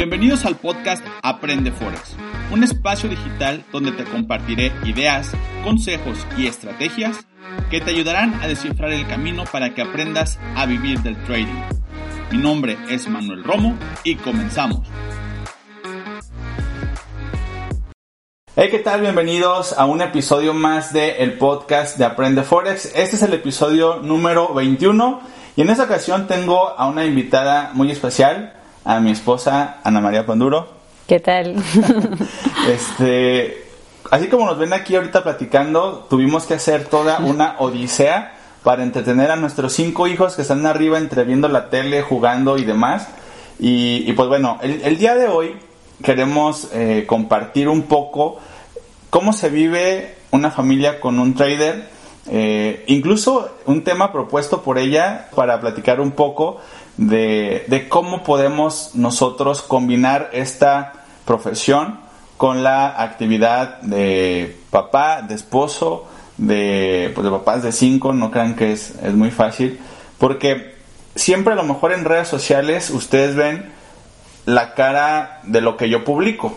Bienvenidos al podcast Aprende Forex, un espacio digital donde te compartiré ideas, consejos y estrategias que te ayudarán a descifrar el camino para que aprendas a vivir del trading. Mi nombre es Manuel Romo y comenzamos. Hey, ¿qué tal? Bienvenidos a un episodio más del el podcast de Aprende Forex. Este es el episodio número 21 y en esta ocasión tengo a una invitada muy especial, a mi esposa Ana María Panduro. ¿Qué tal? este, así como nos ven aquí ahorita platicando, tuvimos que hacer toda una odisea para entretener a nuestros cinco hijos que están arriba entre viendo la tele, jugando y demás. Y, pues bueno, el, día de hoy queremos eh, compartir un poco cómo se vive una familia con un trader, eh, incluso un tema propuesto por ella para platicar un poco de, cómo podemos nosotros combinar esta profesión con la actividad de papá, de esposo, de, pues de papás de cinco, no crean que es, es muy fácil, porque siempre a lo mejor en redes sociales ustedes ven la cara de lo que yo publico,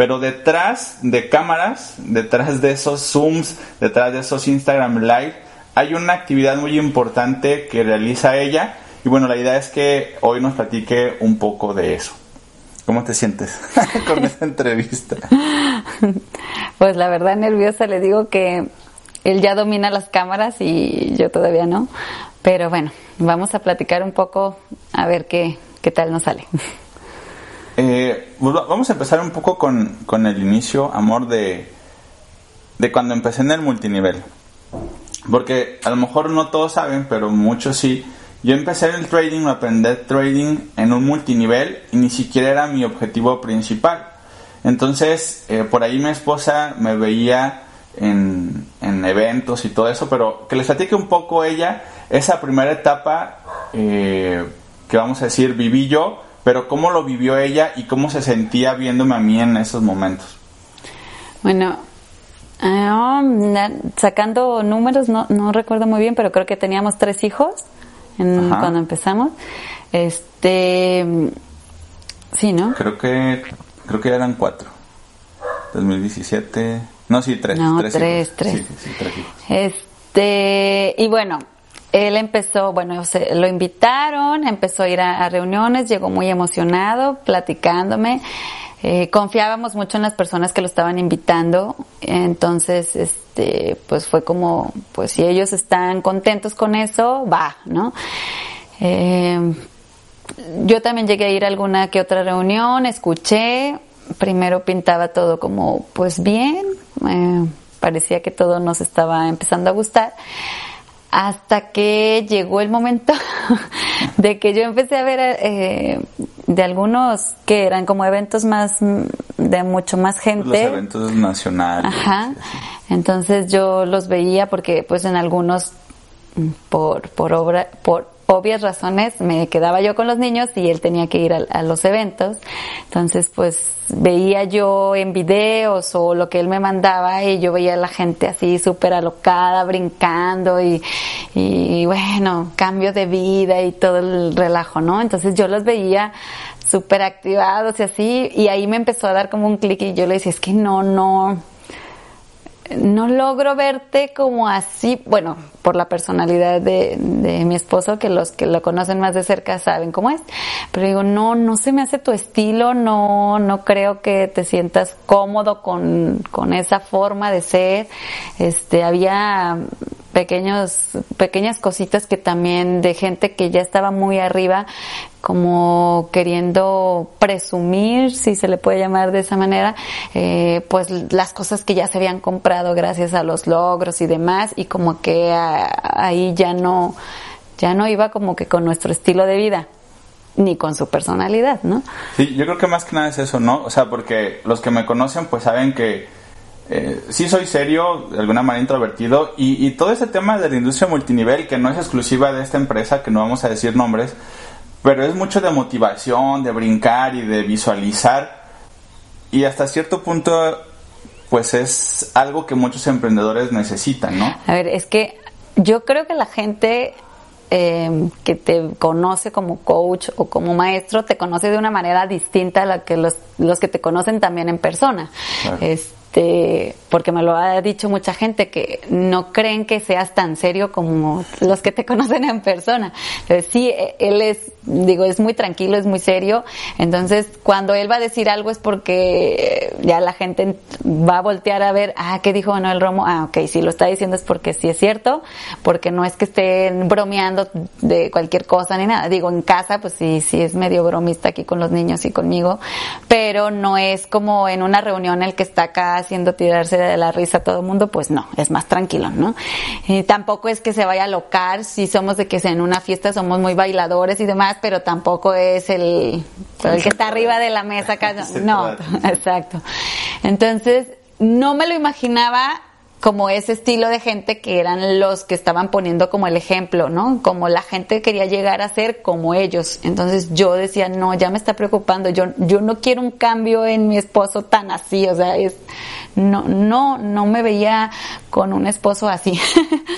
pero detrás de cámaras, detrás de esos Zooms, detrás de esos Instagram Live, hay una actividad muy importante que realiza ella. Y bueno, la idea es que hoy nos platique un poco de eso. ¿Cómo te sientes con esta entrevista? Pues la verdad nerviosa, le digo que él ya domina las cámaras y yo todavía no. Pero bueno, vamos a platicar un poco a ver qué, qué tal nos sale. Eh, pues vamos a empezar un poco con, el inicio, amor, de, de cuando empecé en el multinivel. Porque a lo mejor no todos saben, pero muchos sí. Yo empecé en el trading, aprender trading en un multinivel y ni siquiera era mi objetivo principal. Entonces, eh, por ahí mi esposa me veía en, en, eventos y todo eso, pero que les platique un poco ella, esa primera etapa eh, que vamos a decir viví yo pero cómo lo vivió ella y cómo se sentía viéndome a mí en esos momentos. Bueno, ah, sacando números, no, no recuerdo muy bien, pero creo que teníamos tres hijos cuando empezamos. Este, sí, ¿no? Creo que, creo que eran cuatro. 2017, no, sí, tres. No, tres, tres. tres. Sí, tres Este, y bueno, él empezó, bueno, lo invitaron, empezó a ir a, reuniones, llegó muy emocionado, platicándome. Eh, confiábamos mucho en las personas que lo estaban invitando, entonces, este, pues fue como, pues si ellos están contentos con eso, va, ¿no? Eh, yo también llegué a ir a alguna que otra reunión, escuché, primero pintaba todo como, pues bien, eh, parecía que todo nos estaba empezando a gustar hasta que llegó el momento de que yo empecé a ver eh, de algunos que eran como eventos más de mucho más gente. los eventos nacionales ajá. entonces yo los veía porque pues en algunos por por obra por obvias razones me quedaba yo con los niños y él tenía que ir a, los eventos. Entonces, pues veía yo en videos o lo que él me mandaba y yo veía a la gente así súper alocada, brincando y, y bueno, cambio de vida y todo el relajo, ¿no? Entonces yo los veía súper activados y así y ahí me empezó a dar como un clic y yo le decía, es que no, no, no logro verte como así, bueno, por la personalidad de, de, mi esposo, que los que lo conocen más de cerca saben cómo es, pero digo, no, no se me hace tu estilo, no, no creo que te sientas cómodo con, con esa forma de ser, este, había pequeños, pequeñas cositas que también de gente que ya estaba muy arriba, como queriendo presumir, si se le puede llamar de esa manera, eh, pues las cosas que ya se habían comprado gracias a los logros y demás, y como que ahí ya no, ya no iba como que con nuestro estilo de vida ni con su personalidad, ¿no? Sí, yo creo que más que nada es eso, ¿no? O sea, porque los que me conocen pues saben que eh, sí soy serio, de alguna manera introvertido, y, y, todo ese tema de la industria multinivel, que no es exclusiva de esta empresa, que no vamos a decir nombres, pero es mucho de motivación, de brincar y de visualizar, y hasta cierto punto, pues es algo que muchos emprendedores necesitan, ¿no? A ver, es que yo creo que la gente eh, que te conoce como coach o como maestro, te conoce de una manera distinta a la que los, los que te conocen también en persona. Este, porque me lo ha dicho mucha gente que no creen que seas tan serio como los que te conocen en persona. Entonces, sí, e, él es, digo, es muy tranquilo, es muy serio. Entonces, cuando él va a decir algo es porque ya la gente va a voltear a ver, ah, ¿qué dijo Manuel Romo? Ah, ok, si lo está diciendo es porque sí es cierto, porque no es que estén bromeando de cualquier cosa ni nada. Digo, en casa, pues sí, sí es medio bromista aquí con los niños y conmigo, pero no es como en una reunión el que está acá haciendo tirarse de la risa a todo el mundo, pues no, es más tranquilo, ¿no? Y tampoco es que se vaya a locar, si somos de que en una fiesta somos muy bailadores y demás, pero tampoco es el, el que está arriba de la mesa no, exacto. Entonces, no me lo imaginaba como ese estilo de gente que eran los que estaban poniendo como el ejemplo, ¿no? Como la gente quería llegar a ser como ellos. Entonces yo decía, no, ya me está preocupando, yo, yo no quiero un cambio en mi esposo tan así, o sea, es, no, no, no me veía con un esposo así.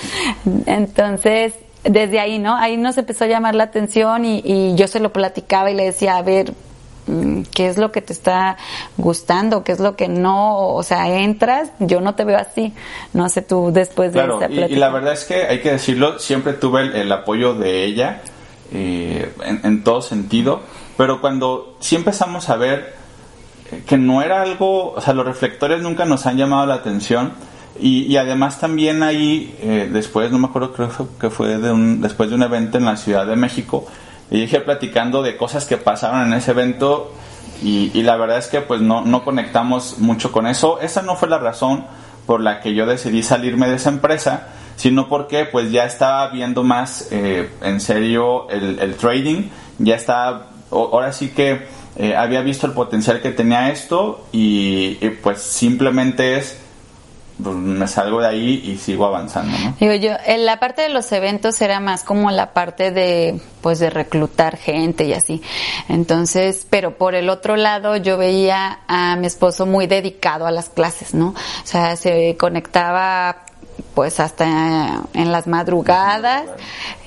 Entonces, desde ahí, ¿no? Ahí nos empezó a llamar la atención y, y yo se lo platicaba y le decía, a ver, qué es lo que te está gustando, qué es lo que no, o sea, entras, yo no te veo así, no sé tú después de esta y, y, la verdad es que hay que decirlo, siempre tuve el, apoyo de ella eh, en, todo sentido, pero cuando sí empezamos a ver que no era algo, o sea, los reflectores nunca nos han llamado la atención, y, además también ahí, eh, después, no me acuerdo, creo que fue de un, después de un evento en la Ciudad de México, y dije platicando de cosas que pasaron en ese evento y, la verdad es que pues no, no conectamos mucho con eso. Esa no fue la razón por la que yo decidí salirme de esa empresa, sino porque pues ya estaba viendo más eh, en serio el, trading, ya estaba, ahora sí que eh, había visto el potencial que tenía esto y pues simplemente es pues, me salgo de ahí y sigo avanzando, ¿no? Digo yo, en la parte de los eventos era más como la parte de, pues, de reclutar gente y así. Entonces, pero por el otro lado yo veía a mi esposo muy dedicado a las clases, ¿no? O sea, se conectaba pues hasta en las madrugadas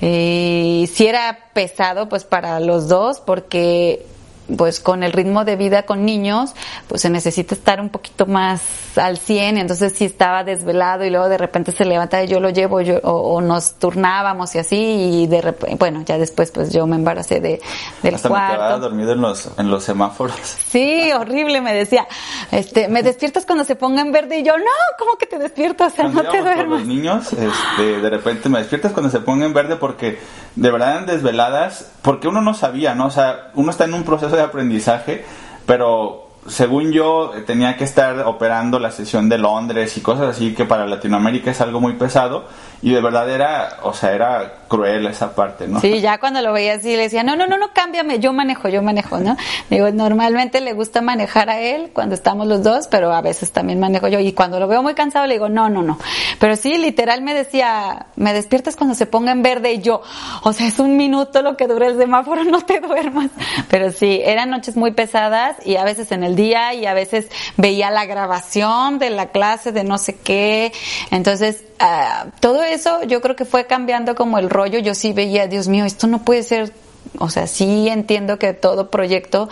y si era pesado pues para los dos porque pues con el ritmo de vida con niños, pues se necesita estar un poquito más al 100, entonces si estaba desvelado y luego de repente se levanta y yo lo llevo yo, o, nos turnábamos y así y de repente, bueno, ya después pues yo me embaracé de, del Hasta cuarto. me quedaba dormido en los, en los semáforos. Sí, horrible, me decía, este, me despiertas cuando se ponga en verde y yo, no, ¿cómo que te despiertas? O sea, no te duermas. los niños, este, de repente me despiertas cuando se ponga en verde porque de verdad eran desveladas, porque uno no sabía, ¿no? O sea, uno está en un proceso de aprendizaje, pero según yo tenía que estar operando la sesión de Londres y cosas así que para Latinoamérica es algo muy pesado y de verdad era, o sea, era cruel esa parte, ¿no? Sí, ya cuando lo veía así le decía, no, no, no, no, cámbiame, yo manejo, yo manejo, ¿no? Digo, normalmente le gusta manejar a él cuando estamos los dos, pero a veces también manejo yo y cuando lo veo muy cansado le digo, no, no, no. Pero sí, literal me decía, me despiertas cuando se ponga en verde y yo, o sea, es un minuto lo que dura el semáforo, no te duermas. Pero sí, eran noches muy pesadas y a veces en el día y a veces veía la grabación de la clase de no sé qué. Entonces, uh, todo eso yo creo que fue cambiando como el rollo. Yo sí veía, Dios mío, esto no puede ser o sea, sí entiendo que todo proyecto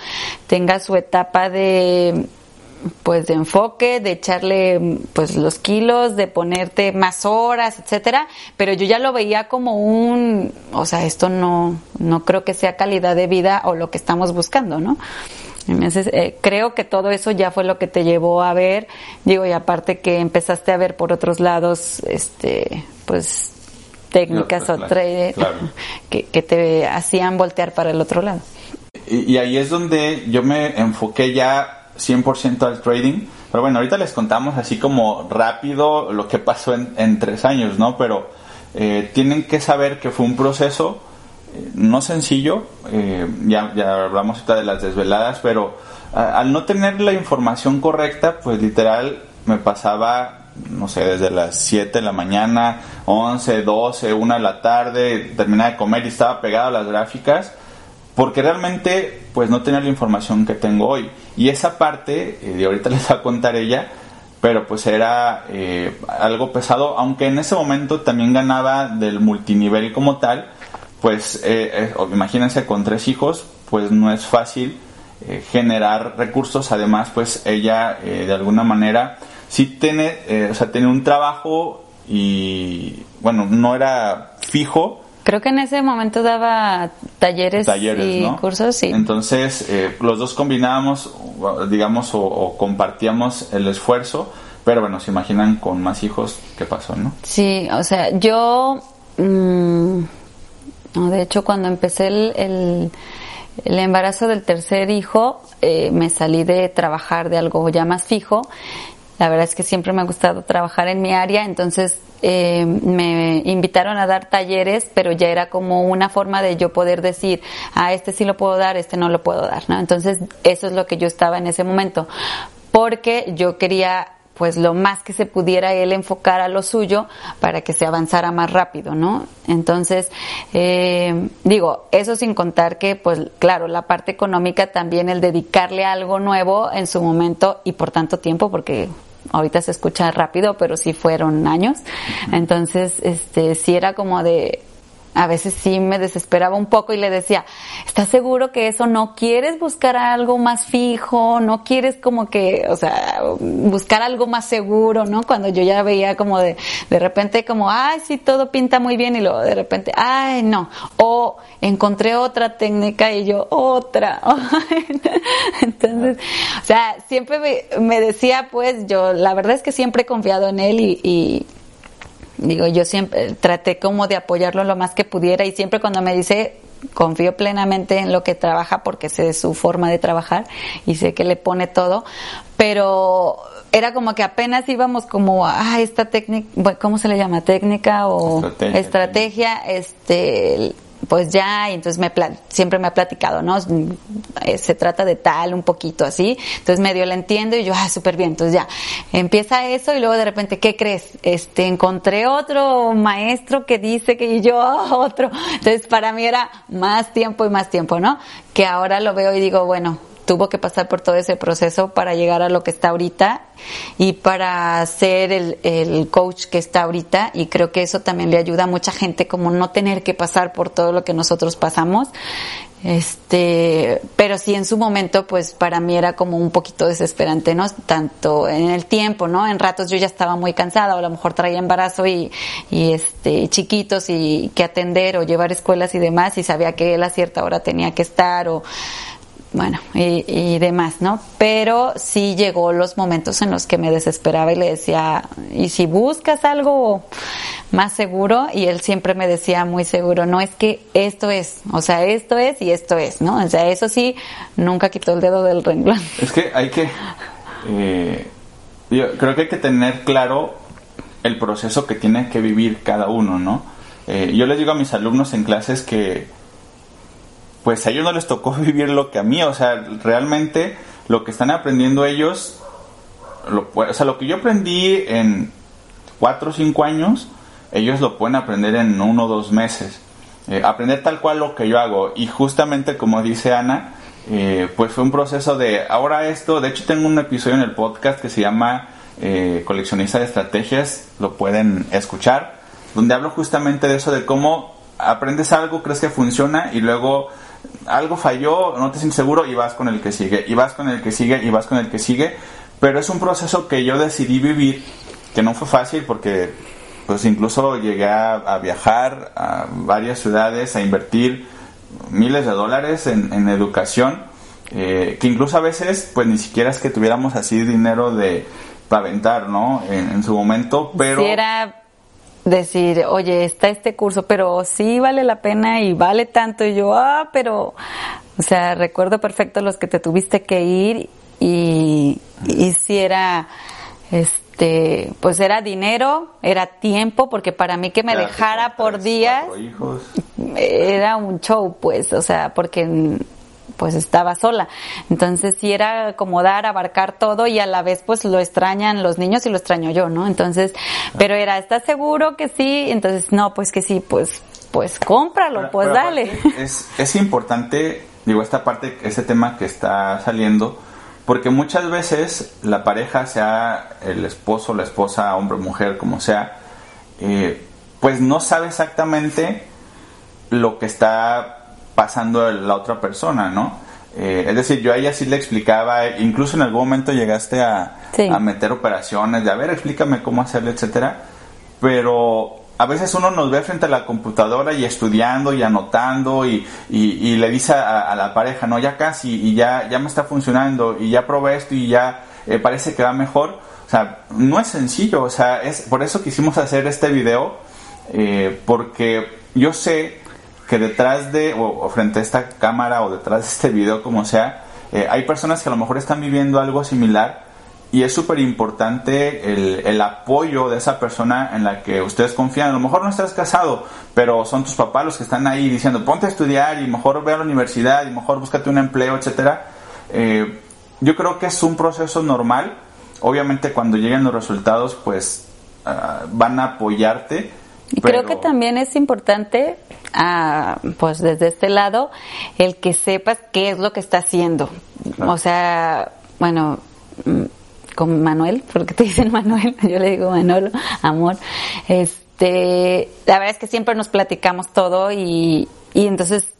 tenga su etapa de pues de enfoque, de echarle pues los kilos, de ponerte más horas, etcétera, pero yo ya lo veía como un, o sea, esto no no creo que sea calidad de vida o lo que estamos buscando, ¿no? Entonces, eh, creo que todo eso ya fue lo que te llevó a ver, digo, y aparte que empezaste a ver por otros lados, este, pues, técnicas o trade que, que, te hacían voltear para el otro lado. Y, ahí es donde yo me enfoqué ya 100% al trading. Pero bueno, ahorita les contamos así como rápido lo que pasó en, en tres años, ¿no? Pero eh, tienen que saber que fue un proceso no sencillo, eh, ya, ya hablamos ahorita de las desveladas, pero al no tener la información correcta, pues literal me pasaba, no sé, desde las 7 de la mañana, 11, 12, 1 de la tarde, terminaba de comer y estaba pegado a las gráficas, porque realmente pues no tenía la información que tengo hoy. Y esa parte, eh, de ahorita les va a contar ella, pero pues era eh, algo pesado, aunque en ese momento también ganaba del multinivel como tal, pues eh, eh, imagínense con tres hijos, pues no es fácil eh, generar recursos. Además, pues ella de alguna manera sí tiene, o sea, tiene un trabajo y bueno, no era fijo. Creo que en ese momento daba talleres, y cursos, sí. Entonces, los dos combinábamos, digamos, o, compartíamos el esfuerzo, pero bueno, se imaginan con más hijos qué pasó, ¿no? Sí, o sea, yo... Mm, de hecho, cuando empecé el, el, embarazo del tercer hijo, eh, me salí de trabajar de algo ya más fijo. La verdad es que siempre me ha gustado trabajar en mi área, entonces eh, me invitaron a dar talleres, pero ya era como una forma de yo poder decir, ah, este sí lo puedo dar, este no lo puedo dar, ¿no? Entonces, eso es lo que yo estaba en ese momento, porque yo quería pues lo más que se pudiera él enfocar a lo suyo para que se avanzara más rápido, ¿no? Entonces, eh, digo, eso sin contar que, pues claro, la parte económica también, el dedicarle algo nuevo en su momento y por tanto tiempo, porque ahorita se escucha rápido, pero sí fueron años. Entonces, este, sí era como de, a veces sí me desesperaba un poco y le decía, ¿estás seguro que eso no quieres buscar algo más fijo? ¿No quieres como que, o sea, buscar algo más seguro, ¿no? Cuando yo ya veía como de, de repente como, ay, sí, todo pinta muy bien y luego de repente, ay, no. O encontré otra técnica y yo, otra. Entonces, o sea, siempre me, me, decía, pues, yo, la verdad es que siempre he confiado en él y, y digo, yo siempre traté como de apoyarlo lo más que pudiera y siempre cuando me dice confío plenamente en lo que trabaja porque sé su forma de trabajar y sé que le pone todo, pero era como que apenas íbamos como a esta técnica, ¿cómo se le llama? Técnica o estrategia, estrategia este pues ya, y entonces me siempre me ha platicado, ¿no? Eh, se trata de tal, un poquito así, entonces medio le entiendo y yo, ah, súper bien, entonces ya, empieza eso y luego de repente, ¿qué crees? Este, encontré otro maestro que dice que yo otro, entonces para mí era más tiempo y más tiempo, ¿no? Que ahora lo veo y digo, bueno, tuvo que pasar por todo ese proceso para llegar a lo que está ahorita y para ser el, el, coach que está ahorita. Y creo que eso también le ayuda a mucha gente como no tener que pasar por todo lo que nosotros pasamos. Este pero sí en su momento pues para mí era como un poquito desesperante no tanto en el tiempo no en ratos yo ya estaba muy cansada o a lo mejor traía embarazo y, y este chiquitos y que atender o llevar escuelas y demás y sabía que él a cierta hora tenía que estar o bueno, y, demás, ¿no? Pero sí llegó los momentos en los que me desesperaba y le decía, ¿y si buscas algo más seguro? Y él siempre me decía muy seguro, no es que esto es, o sea, esto es y esto es, ¿no? O sea, eso sí, nunca quitó el dedo del renglón. Es que hay que, eh, yo creo que hay que tener claro el proceso que tiene que vivir cada uno, ¿no? Eh, yo les digo a mis alumnos en clases que pues a ellos no les tocó vivir lo que a mí, o sea, realmente lo que están aprendiendo ellos, lo, o sea, lo que yo aprendí en cuatro o cinco años, ellos lo pueden aprender en uno o dos meses. Eh, aprender tal cual lo que yo hago. Y justamente como dice Ana, eh, pues fue un proceso de ahora esto, de hecho tengo un episodio en el podcast que se llama eh, Coleccionista de Estrategias, lo pueden escuchar, donde hablo justamente de eso, de cómo aprendes algo, crees que funciona y luego algo falló, no te sientes seguro y vas con el que sigue, y vas con el que sigue, y vas con el que sigue. Pero es un proceso que yo decidí vivir, que no fue fácil porque pues incluso llegué a, viajar a varias ciudades, a invertir miles de dólares en, educación, eh, que incluso a veces pues ni siquiera es que tuviéramos así dinero de para aventar, ¿no? En, su momento, pero decir, oye, está este curso, pero sí vale la pena y vale tanto. Y yo, ah, pero, o sea, recuerdo perfecto los que te tuviste que ir y, y si era, este, pues era dinero, era tiempo, porque para mí que me dejara por días, era un show, pues, o sea, porque pues estaba sola. Entonces sí era acomodar, abarcar todo y a la vez pues lo extrañan los niños y lo extraño yo, ¿no? Entonces, pero era, ¿estás seguro que sí? Entonces, no, pues que sí, pues, pues cómpralo, pues dale. Es, es importante, digo, esta parte, ese tema que está saliendo, porque muchas veces la pareja, sea el esposo, la esposa, hombre, mujer, como sea, eh, pues no sabe exactamente lo que está pasando la otra persona, ¿no? Eh, es decir, yo a ella sí le explicaba, incluso en algún momento llegaste a, a meter operaciones, de a ver, explícame cómo hacerlo, etcétera, pero a veces uno nos ve frente a la computadora y estudiando y anotando y, y, le dice a, la pareja, no, ya casi y ya, ya me está funcionando y ya probé esto y ya eh, parece que va mejor. O sea, no es sencillo, o sea, es por eso quisimos hacer este video, eh, porque yo sé que detrás de, o, frente a esta cámara o detrás de este video, como sea, eh, hay personas que a lo mejor están viviendo algo similar y es súper importante el, el, apoyo de esa persona en la que ustedes confían. A lo mejor no estás casado, pero son tus papás los que están ahí diciendo ponte a estudiar y mejor ve a la universidad y mejor búscate un empleo, etcétera. Eh, yo creo que es un proceso normal. Obviamente cuando lleguen los resultados, pues ah, van a apoyarte. Y creo que también es importante, ah, pues desde este lado, el que sepas qué es lo que está haciendo. O sea, bueno mm, con Manuel, porque te dicen Manuel, yo le digo Manolo, amor. Este, la verdad es que siempre nos platicamos todo y, y entonces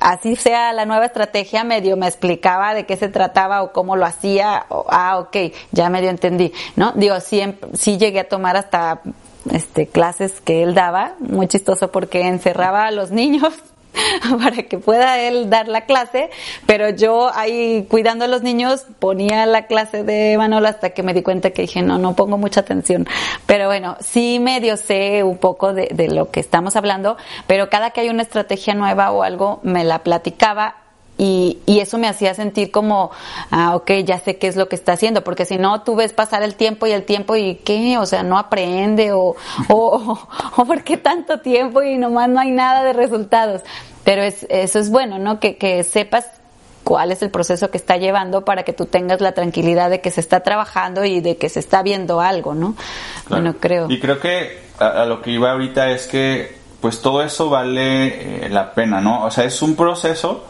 así sea la nueva estrategia, medio me explicaba de qué se trataba o cómo lo hacía, o, ah, ok, ya medio entendí, ¿no? Digo, siempre, sí llegué a tomar hasta este, clases que él daba, muy chistoso porque encerraba a los niños para que pueda él dar la clase, pero yo ahí cuidando a los niños ponía la clase de Manolo hasta que me di cuenta que dije, no, no pongo mucha atención. Pero bueno, sí medio sé un poco de, de lo que estamos hablando, pero cada que hay una estrategia nueva o algo, me la platicaba y, y, eso me hacía sentir como, ah, ok, ya sé qué es lo que está haciendo, porque si no, tú ves pasar el tiempo y el tiempo y qué, o sea, no aprende o, o, o, por qué tanto tiempo y nomás no hay nada de resultados. Pero es, eso es bueno, ¿no? Que, que sepas cuál es el proceso que está llevando para que tú tengas la tranquilidad de que se está trabajando y de que se está viendo algo, ¿no? Bueno, creo. Y creo que a, lo que iba ahorita es que pues todo eso vale eh, la pena, ¿no? O sea, es un proceso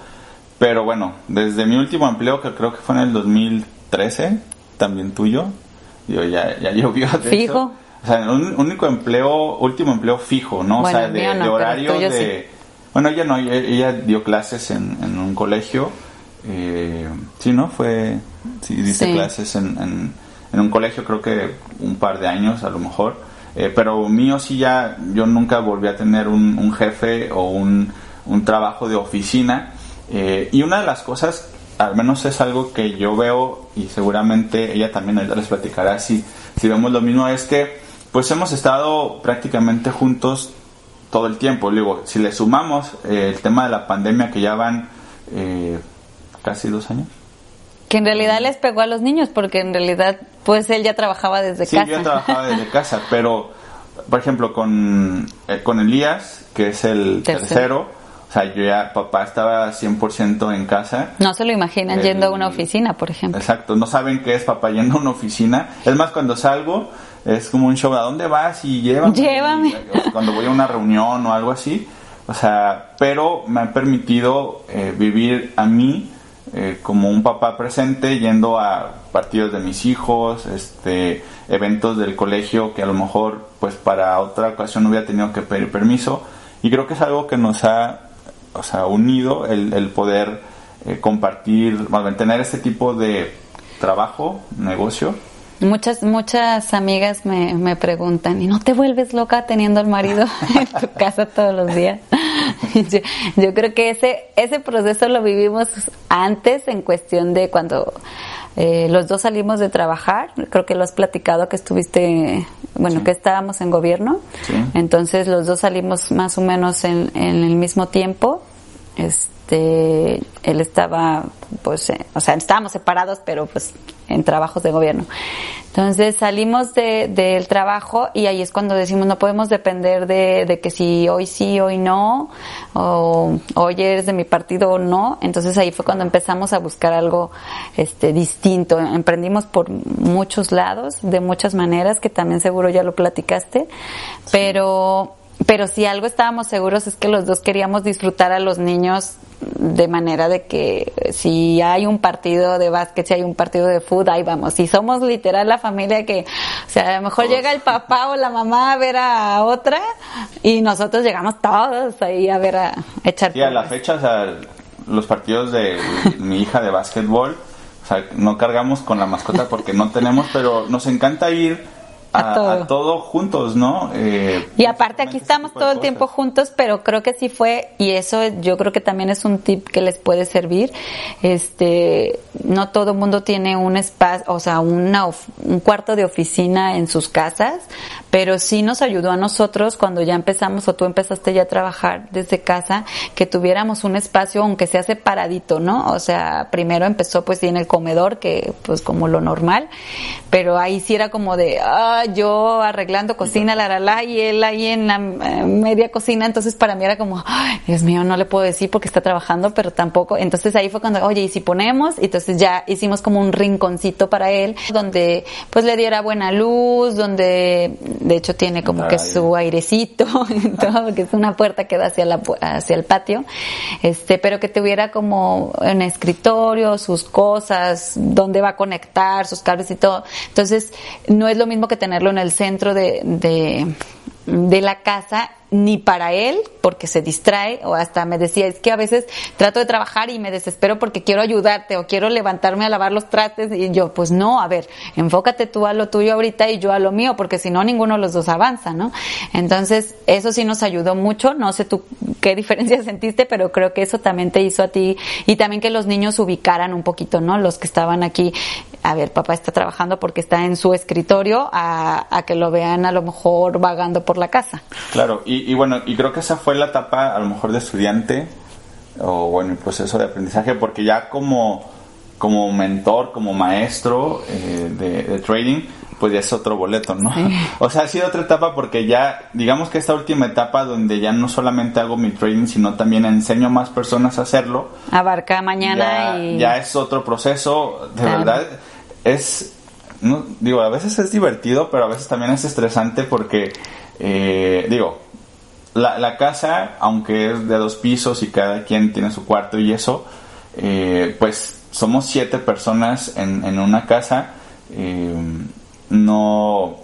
pero bueno, desde mi último empleo, que creo que fue en el 2013, también tuyo, yo ya, ya llovió de ¿Fijo? O sea, un único empleo, último empleo fijo, ¿no? o sea, de, horario de... Bueno, ella no, ella, dio clases en, en un colegio. Eh, sí, ¿no? Fue... Sí, dice clases en, en, un colegio, creo que un par de años a lo mejor. Eh, pero mío sí ya, yo nunca volví a tener un, un jefe o un, un trabajo de oficina eh, y una de las cosas, al menos es algo que yo veo y seguramente ella también les platicará si, si vemos lo mismo, es que pues hemos estado prácticamente juntos todo el tiempo. Luego, si le sumamos eh, el tema de la pandemia que ya van eh, casi dos años. Que en realidad les pegó a los niños porque en realidad pues él ya trabajaba desde casa. Sí, yo trabajaba desde casa, pero por ejemplo con, con Elías, que es el tercero o sea, yo ya, papá estaba 100% en casa. No se lo imaginan yendo a una oficina, por ejemplo. Exacto, no saben qué es papá yendo a una oficina. Es más, cuando salgo, es como un show, ¿a dónde vas? Y llévame. Llévame. cuando voy a una reunión o algo así. O sea, pero me ha permitido eh, vivir a mí eh, como un papá presente, yendo a partidos de mis hijos, este, eventos del colegio que a lo mejor, pues para otra ocasión no hubiera tenido que pedir permiso. Y creo que es algo que nos ha o sea, unido el, el poder eh, compartir, mantener este tipo de trabajo, negocio. Muchas, muchas amigas me, me preguntan, ¿y no te vuelves loca teniendo al marido en tu casa todos los días? Yo, yo, creo que ese, ese proceso lo vivimos antes en cuestión de cuando eh, los dos salimos de trabajar, creo que lo has platicado que estuviste, bueno, que estábamos en gobierno, entonces los dos salimos más o menos en, en el mismo tiempo. Este, él estaba, pues, eh, o sea, estábamos separados, pero pues en trabajos de gobierno. Entonces salimos del de, trabajo y ahí es cuando decimos no podemos depender de, de, que si hoy sí, hoy no, o hoy eres de mi partido o no. Entonces ahí fue cuando empezamos a buscar algo este, distinto. Emprendimos por muchos lados, de muchas maneras, que también seguro ya lo platicaste, pero pero si algo estábamos seguros es que los dos queríamos disfrutar a los niños de manera de que si hay un partido de básquet, si hay un partido de fútbol, ahí vamos. Si somos literal la familia que, o sea, a lo mejor llega el papá o la mamá a ver a otra y nosotros llegamos todos ahí a ver a echar. Y a la fecha, o sea, los partidos de mi hija de básquetbol, o sea, no cargamos con la mascota porque no tenemos, pero nos encanta ir a, todo. juntos, ¿no? Eh, y aparte aquí estamos todo el tiempo juntos, pero creo que sí fue, y eso yo creo que también es un tip que les puede servir, este, no todo el mundo tiene un espacio, o sea, una, un cuarto de oficina en sus casas, pero sí nos ayudó a nosotros cuando ya empezamos o tú empezaste ya a trabajar desde casa, que tuviéramos un espacio aunque sea separadito, ¿no? O sea, primero empezó pues en el comedor, que pues como lo normal, pero ahí sí era como de, ah, yo arreglando cocina, la, la, la, y él ahí en la eh, media cocina, entonces para mí era como, Ay, Dios mío, no le puedo decir porque está trabajando, pero tampoco, entonces ahí fue cuando, oye, ¿y si ponemos? Entonces ya hicimos como un rinconcito para él, donde pues le diera buena luz, donde de hecho tiene como que su airecito, todo, que es una puerta que da hacia la, hacia el patio, este, pero que tuviera como un escritorio, sus cosas, donde va a conectar, sus cables y todo. Entonces, no es lo mismo que tener en el centro de, de, de la casa ni para él porque se distrae o hasta me decía es que a veces trato de trabajar y me desespero porque quiero ayudarte o quiero levantarme a lavar los trastes y yo pues no a ver enfócate tú a lo tuyo ahorita y yo a lo mío porque si no ninguno de los dos avanza no entonces eso sí nos ayudó mucho. No sé tú qué diferencia sentiste pero creo que eso también te hizo a ti y también que los niños ubicaran un poquito no los que estaban aquí a ver papá está trabajando porque está en su escritorio a, a que lo vean a lo mejor vagando por la casa claro y y, bueno, y creo que esa fue la etapa a lo mejor de estudiante o bueno, el proceso de aprendizaje, porque ya como, como mentor, como maestro eh, de, trading, pues ya es otro boleto, ¿no? O sea, ha sido otra etapa porque ya, digamos que esta última etapa donde ya no solamente hago mi trading, sino también enseño a más personas a hacerlo. Abarca mañana ya, y... Ya es otro proceso, de verdad, es, no, digo, a veces es divertido, pero a veces también es estresante porque, eh, digo, la, la, casa, aunque es de dos pisos y cada quien tiene su cuarto y eso, eh, pues somos siete personas en, en una casa. Eh, no,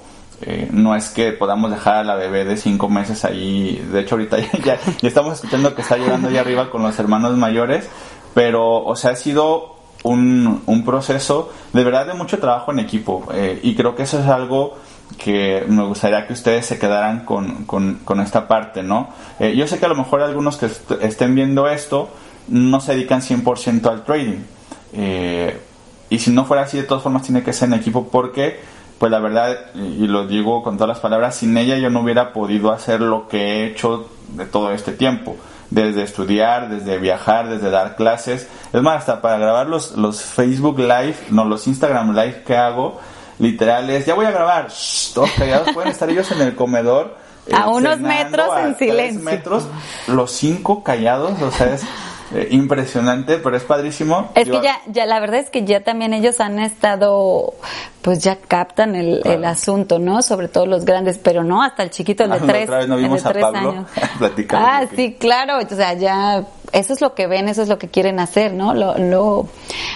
no es que podamos dejar a la bebé de cinco meses ahí. De hecho, ahorita ya, ya, estamos escuchando que está llorando allá arriba con los hermanos mayores. Pero, o sea, ha sido un, un proceso de verdad de mucho trabajo en equipo. y creo que eso es algo que me gustaría que ustedes se quedaran con, con, esta parte, ¿no? Eh, yo sé que a lo mejor algunos que estén viendo esto no se dedican 100% al trading. Eh, y si no fuera así, de todas formas tiene que ser en equipo porque, pues la verdad, y lo digo con todas las palabras, sin ella yo no hubiera podido hacer lo que he hecho de todo este tiempo. Desde estudiar, desde viajar, desde dar clases. Es más, hasta para grabar los, los Facebook Live, no, los Instagram Live que hago, literales, ya voy a grabar, todos callados, pueden estar ellos en el comedor. a eh, unos metros en silencio. metros, los cinco callados, o sea, es eh, impresionante, pero es padrísimo. Es que ya, ya, la verdad es que ya también ellos han estado, pues ya captan el, el asunto, ¿no? Sobre todo los grandes, pero no hasta el chiquito, el de ah, tres, el de tres años. ah, sí, claro, o sea, ya eso es lo que ven, eso es lo que quieren hacer, ¿no? Lo, lo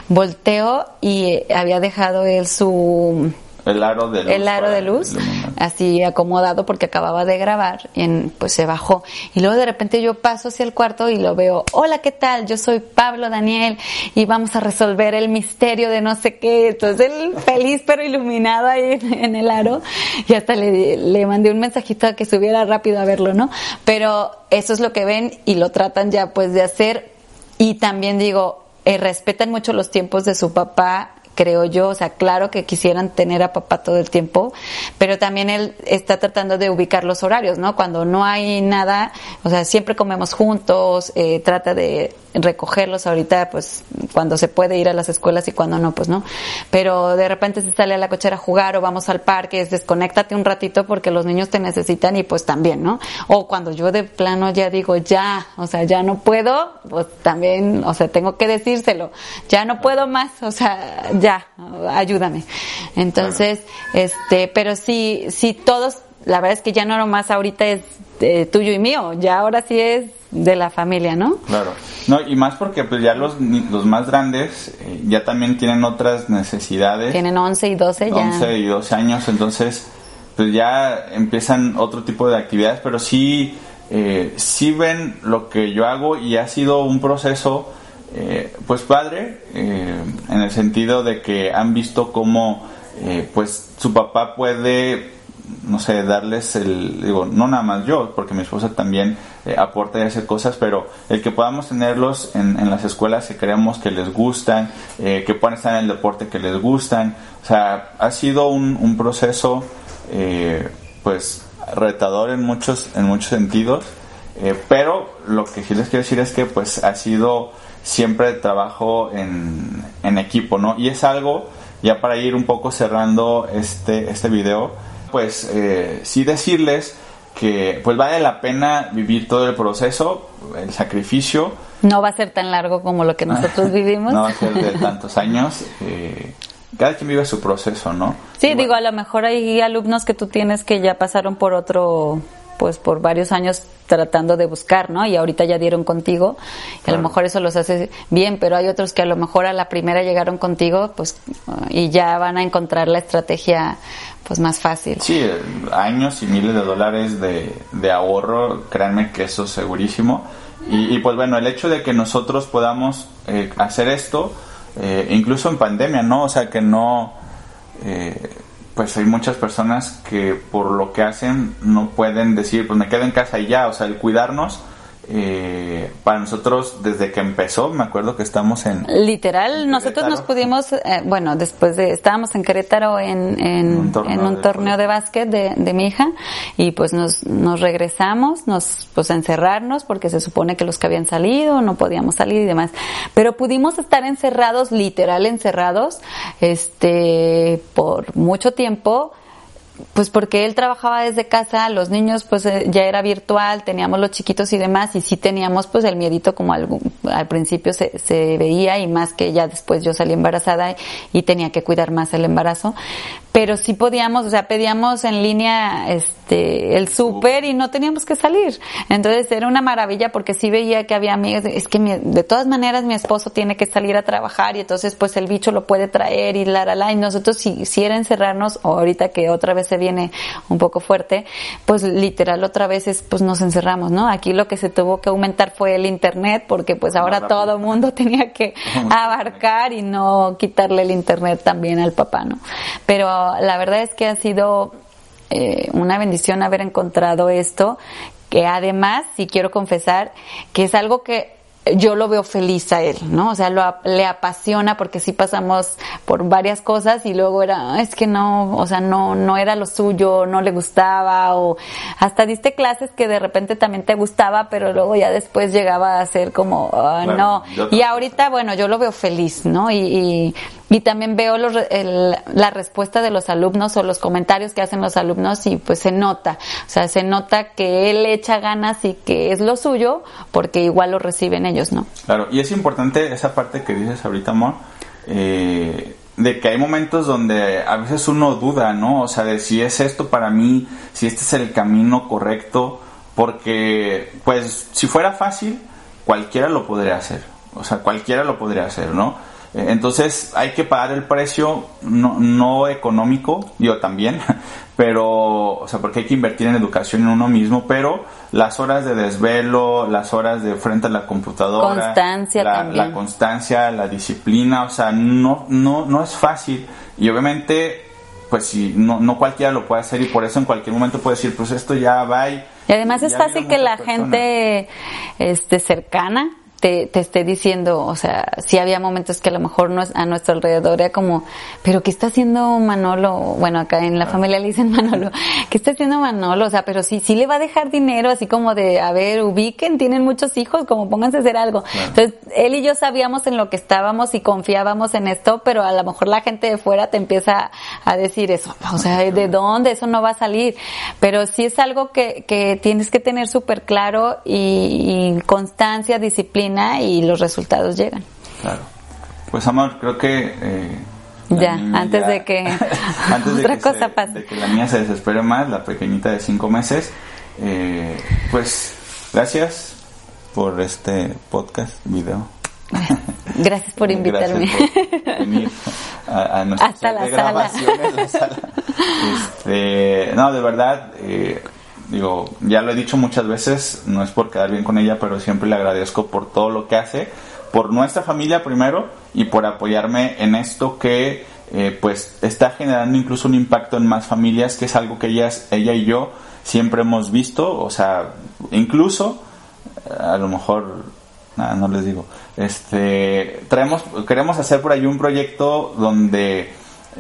volteo y había dejado él su el aro de luz. El aro de luz, así acomodado porque acababa de grabar, y pues se bajó. Y luego de repente yo paso hacia el cuarto y lo veo, hola, ¿qué tal? Yo soy Pablo Daniel y vamos a resolver el misterio de no sé qué. Entonces él feliz pero iluminado ahí en el aro y hasta le, le mandé un mensajito a que subiera rápido a verlo, ¿no? Pero eso es lo que ven y lo tratan ya pues de hacer. Y también digo, eh, respetan mucho los tiempos de su papá creo yo, o sea, claro que quisieran tener a papá todo el tiempo, pero también él está tratando de ubicar los horarios, ¿no? Cuando no hay nada, o sea, siempre comemos juntos, eh, trata de recogerlos ahorita, pues cuando se puede ir a las escuelas y cuando no, pues no. Pero de repente se sale a la cochera a jugar o vamos al parque, es desconéctate un ratito porque los niños te necesitan y pues también, ¿no? O cuando yo de plano ya digo ya, o sea, ya no puedo, pues también, o sea, tengo que decírselo, ya no puedo más, o sea, ya, ayúdame. Entonces, este, pero sí, sí todos, la verdad es que ya no nomás ahorita es eh, tuyo y mío, ya ahora sí es de la familia, ¿no? Claro. No, y más porque pues ya los, los más grandes eh, ya también tienen otras necesidades. Tienen 11 y 12 ya. 11 y 12 años, entonces pues ya empiezan otro tipo de actividades, pero sí, eh, sí ven lo que yo hago y ha sido un proceso eh, pues padre, en el sentido de que han visto cómo pues su papá puede no sé, darles el, digo, no nada más yo, porque mi esposa también eh, aporta y hace cosas, pero el que podamos tenerlos en, las escuelas que creemos que les gustan, eh, que puedan estar en el deporte que les gustan, o sea, ha sido un, un proceso, eh, pues, retador en muchos, en muchos sentidos, pero lo que sí les quiero decir es que, pues, ha sido siempre trabajo en, en equipo, ¿no? Y es algo, ya para ir un poco cerrando este, este video, pues eh, sí decirles que pues vale la pena vivir todo el proceso, el sacrificio. No va a ser tan largo como lo que nosotros vivimos. no va a ser de tantos años. Eh, cada quien vive su proceso, ¿no? Sí, digo, a lo mejor hay alumnos que tú tienes que ya pasaron por otro pues por varios años tratando de buscar, ¿no? Y ahorita ya dieron contigo, y a lo mejor eso los hace bien, pero hay otros que a lo mejor a la primera llegaron contigo, pues, y ya van a encontrar la estrategia, pues, más fácil. Sí, años y miles de dólares de, de ahorro, créanme que eso es segurísimo. Y, pues bueno, el hecho de que nosotros podamos eh, hacer esto, eh, incluso en pandemia, ¿no? O sea, que no... Eh, pues hay muchas personas que por lo que hacen no pueden decir, pues me quedo en casa y ya, o sea, el cuidarnos eh, para nosotros desde que empezó, me acuerdo que estamos en... Literal, nosotros nos pudimos, eh, bueno, después de, estábamos en Querétaro en, en, un torneo, de, básquet de, de, mi hija y pues nos, nos regresamos, nos pues encerrarnos porque se supone que los que habían salido no podíamos salir y demás, pero pudimos estar encerrados, literal encerrados, este, por mucho tiempo pues porque él trabajaba desde casa, los niños pues eh, ya era virtual, teníamos los chiquitos y demás y sí teníamos pues el miedito como al, principio se, se veía y más que ya después yo salí embarazada y tenía que cuidar más el embarazo, pero sí podíamos, o sea, pedíamos en línea este el súper y no teníamos que salir. Entonces era una maravilla porque sí veía que había amigas, es que de todas maneras mi esposo tiene que salir a trabajar y entonces pues el bicho lo puede traer y la la la y nosotros si, si era encerrarnos o ahorita que otra vez se viene un poco fuerte, pues literal otra vez es pues nos encerramos, ¿no? Aquí lo que se tuvo que aumentar fue el internet porque pues ahora todo el mundo tenía que abarcar y no quitarle el internet también al papá, ¿no? Pero la verdad es que ha sido eh, una bendición haber encontrado esto, que además, si quiero confesar, que es algo que yo lo veo feliz a él, ¿no? O sea, lo, le apasiona porque sí pasamos por varias cosas y luego era, es que no, o sea, no, no era lo suyo, no le gustaba o hasta diste clases que de repente también te gustaba, pero luego ya después llegaba a ser como, ah, no. Y ahorita, bueno, yo lo veo feliz, ¿no? Y, y, también veo los, la respuesta de los alumnos o los comentarios que hacen los alumnos y pues se nota, o sea, se nota que él echa ganas y que es lo suyo porque igual lo reciben ellos, ¿no? Claro, y es importante esa parte que dices ahorita, amor, eh, de que hay momentos donde a veces uno duda, ¿no? O sea, de si es esto para mí, si este es el camino correcto, porque, pues, si fuera fácil, cualquiera lo podría hacer, o sea, cualquiera lo podría hacer, ¿no? Entonces hay que pagar el precio no, no económico, yo también, pero, o sea, porque hay que invertir en educación en uno mismo, pero las horas de desvelo, las horas de frente a la computadora, constancia la, también. la constancia, la disciplina, o sea, no, no, no es fácil y obviamente, pues si no, no cualquiera lo puede hacer y por eso en cualquier momento puede decir, pues esto ya va y... Y además es fácil que la gente este, cercana te, te esté diciendo, o sea, sí había momentos que a lo mejor no, a nuestro alrededor era como, pero ¿qué está haciendo Manolo? Bueno, acá en la familia le dicen Manolo, ¿qué está haciendo Manolo? O sea, pero sí, sí le va a dejar dinero, así como de, a ver, ubiquen, tienen muchos hijos, como pónganse a hacer algo. Entonces, él y yo sabíamos en lo que estábamos y confiábamos en esto, pero a lo mejor la gente de fuera te empieza a decir eso, o sea, ¿de dónde? Eso no va a salir. Pero sí es algo que, que tienes que tener súper claro y, y constancia, disciplina y los resultados llegan. Claro. Pues amor, creo que... Eh, ya, antes de que antes otra de que cosa pase. De que la mía se desespere más, la pequeñita de cinco meses. Eh, pues gracias por este podcast, video. Gracias por invitarme. Gracias por venir a, a nuestra Hasta la grabaciones, la sala. Este, no, de verdad, eh, digo, ya lo he dicho muchas veces, no es por quedar bien con ella, pero siempre le agradezco por todo lo que hace, por nuestra familia primero y por apoyarme en esto que eh, pues está generando incluso un impacto en más familias, que es algo que ellas, ella y yo siempre hemos visto, o sea, incluso a lo mejor nada, no les digo. Este, traemos, queremos hacer por ahí un proyecto donde,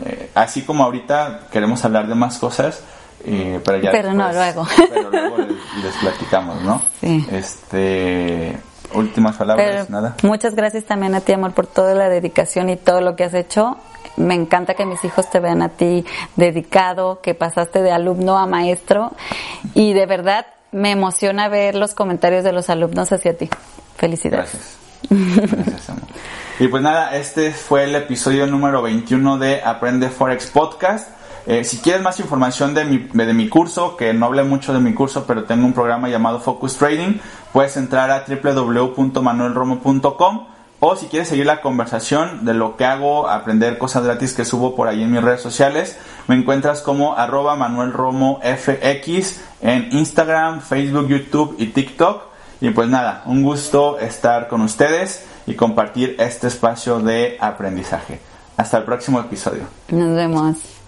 eh, así como ahorita queremos hablar de más cosas, eh, pero ya pero no luego. Pero luego les, les platicamos, ¿no? Sí. Este, últimas palabras, Pero nada. Muchas gracias también a ti, amor, por toda la dedicación y todo lo que has hecho. Me encanta que mis hijos te vean a ti dedicado, que pasaste de alumno a maestro y de verdad me emociona ver los comentarios de los alumnos hacia ti. Felicidades. Gracias. Gracias, amor. Y pues nada, este fue el episodio número 21 de Aprende Forex Podcast. Eh, si quieres más información de mi, curso, que no hablé mucho de mi curso, pero tengo un programa llamado Focus Trading, puedes entrar a www.manuelromo.com o si quieres seguir la conversación de lo que hago, aprender cosas gratis que subo por ahí en mis redes sociales, me encuentras como arroba manuelromofx en Instagram, Facebook, YouTube y TikTok. Y pues nada, un gusto estar con ustedes y compartir este espacio de aprendizaje. Hasta el próximo episodio. Nos vemos.